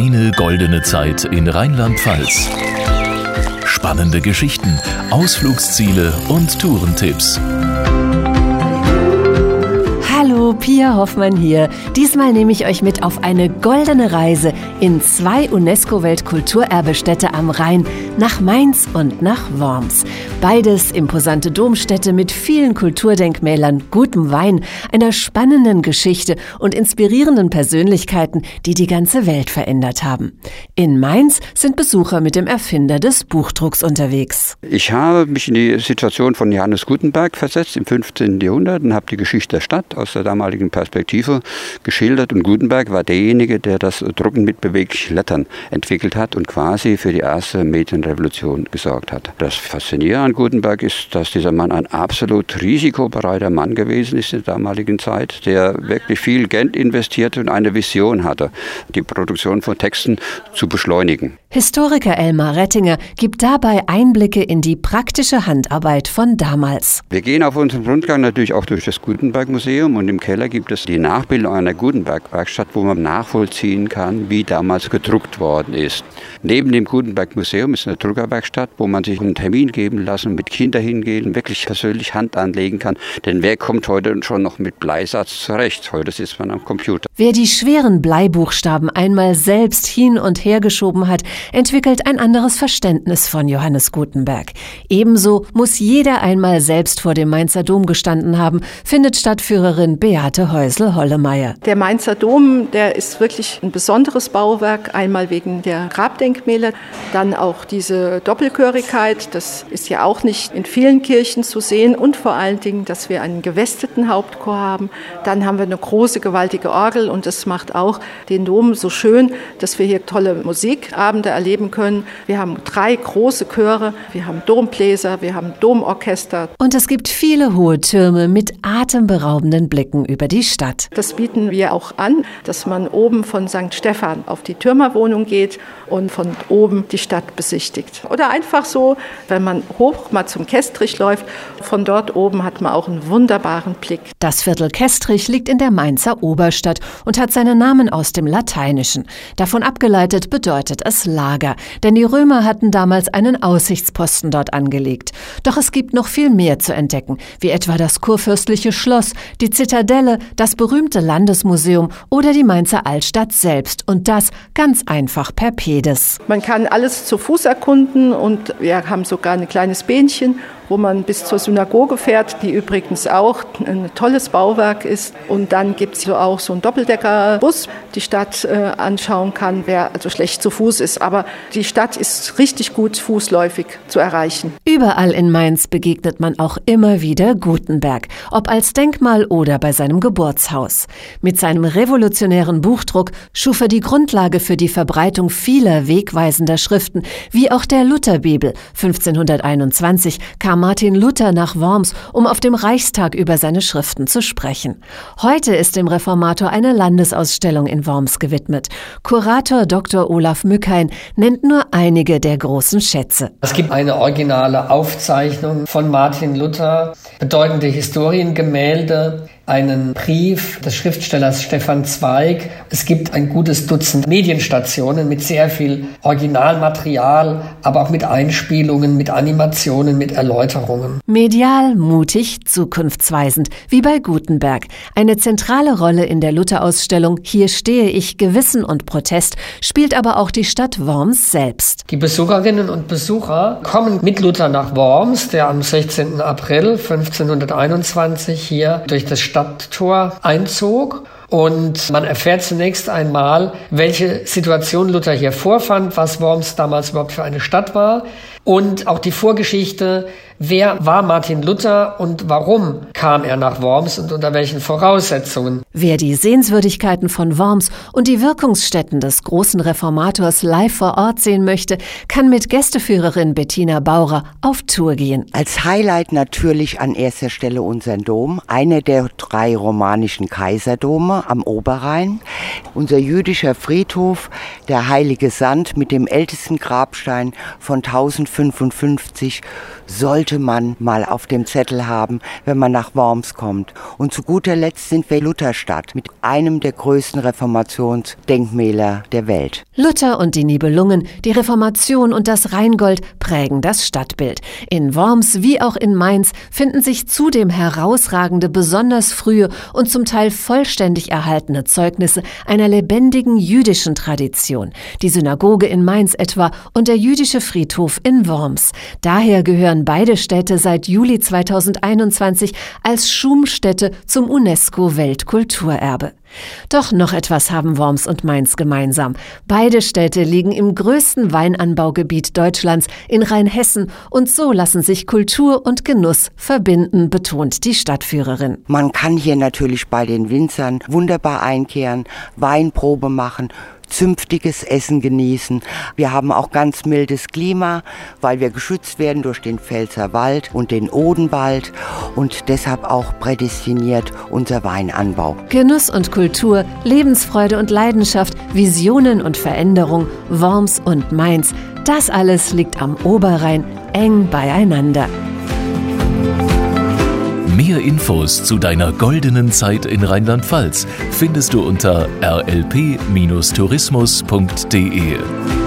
Deine goldene Zeit in Rheinland-Pfalz. Spannende Geschichten, Ausflugsziele und Tourentipps. Pia Hoffmann hier. Diesmal nehme ich euch mit auf eine goldene Reise in zwei UNESCO-Weltkulturerbestädte am Rhein, nach Mainz und nach Worms. Beides imposante Domstädte mit vielen Kulturdenkmälern, gutem Wein, einer spannenden Geschichte und inspirierenden Persönlichkeiten, die die ganze Welt verändert haben. In Mainz sind Besucher mit dem Erfinder des Buchdrucks unterwegs. Ich habe mich in die Situation von Johannes Gutenberg versetzt im 15. Jahrhundert und habe die Geschichte der Stadt aus der damaligen Perspektive geschildert. Und Gutenberg war derjenige, der das Drucken mit beweglichen Lettern entwickelt hat und quasi für die erste Medienrevolution gesorgt hat. Das Faszinierende an Gutenberg ist, dass dieser Mann ein absolut risikobereiter Mann gewesen ist in der damaligen Zeit, der wirklich viel Geld investierte und eine Vision hatte, die Produktion von Texten zu beschleunigen. Historiker Elmar Rettinger gibt dabei Einblicke in die praktische Handarbeit von damals. Wir gehen auf unserem Rundgang natürlich auch durch das Gutenberg-Museum und im Keller gibt es die Nachbildung einer Gutenberg-Werkstatt, wo man nachvollziehen kann, wie damals gedruckt worden ist. Neben dem Gutenberg-Museum ist eine Druckerwerkstatt, wo man sich einen Termin geben lassen, mit Kindern hingehen, wirklich persönlich Hand anlegen kann. Denn wer kommt heute schon noch mit Bleisatz zurecht? Heute sitzt man am Computer. Wer die schweren Bleibuchstaben einmal selbst hin und her geschoben hat, entwickelt ein anderes Verständnis von Johannes Gutenberg. Ebenso muss jeder einmal selbst vor dem Mainzer Dom gestanden haben, findet Stadtführerin Beate Häusel-Hollemeier. Der Mainzer Dom, der ist wirklich ein besonderes Bauwerk, einmal wegen der Grabdenkmäler, dann auch diese Doppelchörigkeit, das ist ja auch nicht in vielen Kirchen zu sehen und vor allen Dingen, dass wir einen gewesteten Hauptchor haben. Dann haben wir eine große, gewaltige Orgel und das macht auch den Dom so schön, dass wir hier tolle Musikabende erleben können. Wir haben drei große Chöre, wir haben Dombläser, wir haben Domorchester. Und es gibt viele hohe Türme mit atemberaubenden Blicken über die Stadt. Das bieten wir auch an, dass man oben von St. Stephan auf die Türmerwohnung geht und von oben die Stadt besichtigt. Oder einfach so, wenn man hoch mal zum Kestrich läuft, von dort oben hat man auch einen wunderbaren Blick. Das Viertel Kestrich liegt in der Mainzer Oberstadt und hat seinen Namen aus dem Lateinischen. Davon abgeleitet bedeutet es Lager, denn die Römer hatten damals einen Aussichtsposten dort angelegt. Doch es gibt noch viel mehr zu entdecken, wie etwa das kurfürstliche Schloss, die Zitadelle, das berühmte Landesmuseum oder die Mainzer Altstadt selbst und das ganz einfach per Pedes. Man kann alles zu Fuß erkunden und wir haben sogar ein kleines Bähnchen wo man bis zur Synagoge fährt, die übrigens auch ein tolles Bauwerk ist. Und dann gibt es auch so einen Doppeldeckerbus, die Stadt äh, anschauen kann, wer also schlecht zu Fuß ist. Aber die Stadt ist richtig gut fußläufig zu erreichen. Überall in Mainz begegnet man auch immer wieder Gutenberg, ob als Denkmal oder bei seinem Geburtshaus. Mit seinem revolutionären Buchdruck schuf er die Grundlage für die Verbreitung vieler wegweisender Schriften, wie auch der Lutherbibel. 1521 kam Martin Luther nach Worms, um auf dem Reichstag über seine Schriften zu sprechen. Heute ist dem Reformator eine Landesausstellung in Worms gewidmet. Kurator Dr. Olaf Mückhein nennt nur einige der großen Schätze. Es gibt eine originale Aufzeichnung von Martin Luther, bedeutende Historiengemälde, einen Brief des Schriftstellers Stefan Zweig. Es gibt ein gutes Dutzend Medienstationen mit sehr viel Originalmaterial, aber auch mit Einspielungen, mit Animationen, mit Erläuterungen. Medial, mutig, zukunftsweisend, wie bei Gutenberg. Eine zentrale Rolle in der Luther-Ausstellung Hier stehe ich, Gewissen und Protest spielt aber auch die Stadt Worms selbst. Die Besucherinnen und Besucher kommen mit Luther nach Worms, der am 16. April 1521 hier durch das Stadt Stadttor einzog. Und man erfährt zunächst einmal, welche Situation Luther hier vorfand, was Worms damals überhaupt für eine Stadt war und auch die Vorgeschichte, wer war Martin Luther und warum kam er nach Worms und unter welchen Voraussetzungen. Wer die Sehenswürdigkeiten von Worms und die Wirkungsstätten des großen Reformators live vor Ort sehen möchte, kann mit Gästeführerin Bettina Bauer auf Tour gehen. Als Highlight natürlich an erster Stelle unser Dom, einer der drei romanischen Kaiserdome am Oberrhein, unser jüdischer Friedhof, der Heilige Sand mit dem ältesten Grabstein von 1000 1055 sollte man mal auf dem Zettel haben, wenn man nach Worms kommt. Und zu guter Letzt sind wir Lutherstadt mit einem der größten Reformationsdenkmäler der Welt. Luther und die Nibelungen, die Reformation und das Rheingold prägen das Stadtbild. In Worms wie auch in Mainz finden sich zudem herausragende, besonders frühe und zum Teil vollständig erhaltene Zeugnisse einer lebendigen jüdischen Tradition. Die Synagoge in Mainz etwa und der jüdische Friedhof in Worms. Daher gehören beide Städte seit Juli 2021 als Schumstätte zum UNESCO-Weltkulturerbe. Doch noch etwas haben Worms und Mainz gemeinsam. Beide Städte liegen im größten Weinanbaugebiet Deutschlands in Rheinhessen und so lassen sich Kultur und Genuss verbinden, betont die Stadtführerin. Man kann hier natürlich bei den Winzern wunderbar einkehren, Weinprobe machen, zünftiges Essen genießen. Wir haben auch ganz mildes Klima, weil wir geschützt werden durch den Pfälzer Wald und den Odenwald und deshalb auch prädestiniert unser Weinanbau. Genuss und Kultur, Lebensfreude und Leidenschaft, Visionen und Veränderung, Worms und Mainz, das alles liegt am Oberrhein eng beieinander. Mehr Infos zu deiner goldenen Zeit in Rheinland-Pfalz findest du unter rlp-tourismus.de.